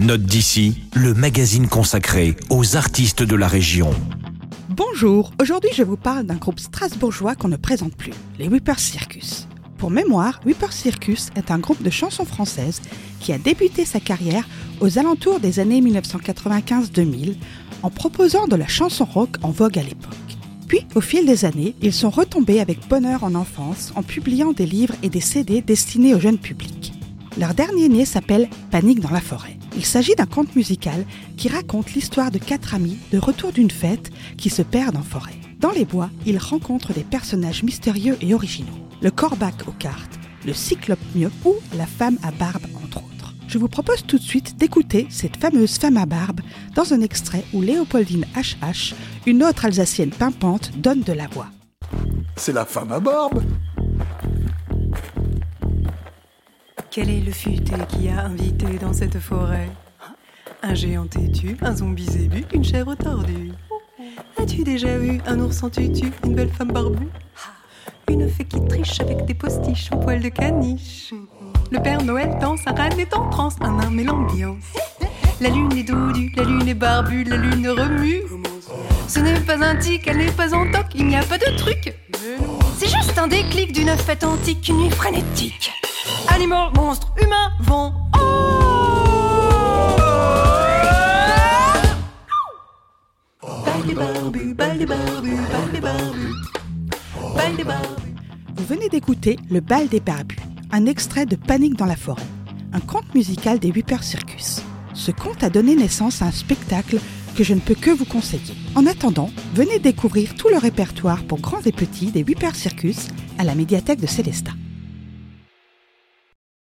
Note d'ici, le magazine consacré aux artistes de la région. Bonjour, aujourd'hui je vous parle d'un groupe strasbourgeois qu'on ne présente plus, les Whipper Circus. Pour mémoire, Whipper Circus est un groupe de chansons françaises qui a débuté sa carrière aux alentours des années 1995-2000 en proposant de la chanson rock en vogue à l'époque. Puis, au fil des années, ils sont retombés avec bonheur en enfance en publiant des livres et des CD destinés au jeune public. Leur dernier né s'appelle Panique dans la forêt. Il s'agit d'un conte musical qui raconte l'histoire de quatre amis de retour d'une fête qui se perdent en forêt. Dans les bois, ils rencontrent des personnages mystérieux et originaux. Le corbac aux cartes, le cyclope mieux ou la femme à barbe entre autres. Je vous propose tout de suite d'écouter cette fameuse femme à barbe dans un extrait où Léopoldine HH, une autre Alsacienne pimpante, donne de la voix. C'est la femme à barbe Quel est le futé qui a invité dans cette forêt? Un géant têtu, un zombie zébu, une chèvre tordue. As-tu déjà vu un ours en tutu, une belle femme barbue? Une fée qui triche avec des postiches en poil de caniche. Le Père Noël danse, un rêve est en transe, un nain met l'ambiance. La lune est doudue, la lune est barbue, la lune remue. Ce n'est pas un tic, elle n'est pas en toc, il n'y a pas de truc. C'est juste un déclic d'une fête antique, une nuit frénétique. Animaux, monstres, humains vont. Oh des barbus, barbus, barbus. Des barbus. Vous venez d'écouter Le bal des barbus, un extrait de Panique dans la forêt, un conte musical des Whipper Circus. Ce conte a donné naissance à un spectacle que je ne peux que vous conseiller. En attendant, venez découvrir tout le répertoire pour grands et petits des Whipper Circus à la médiathèque de Célestat.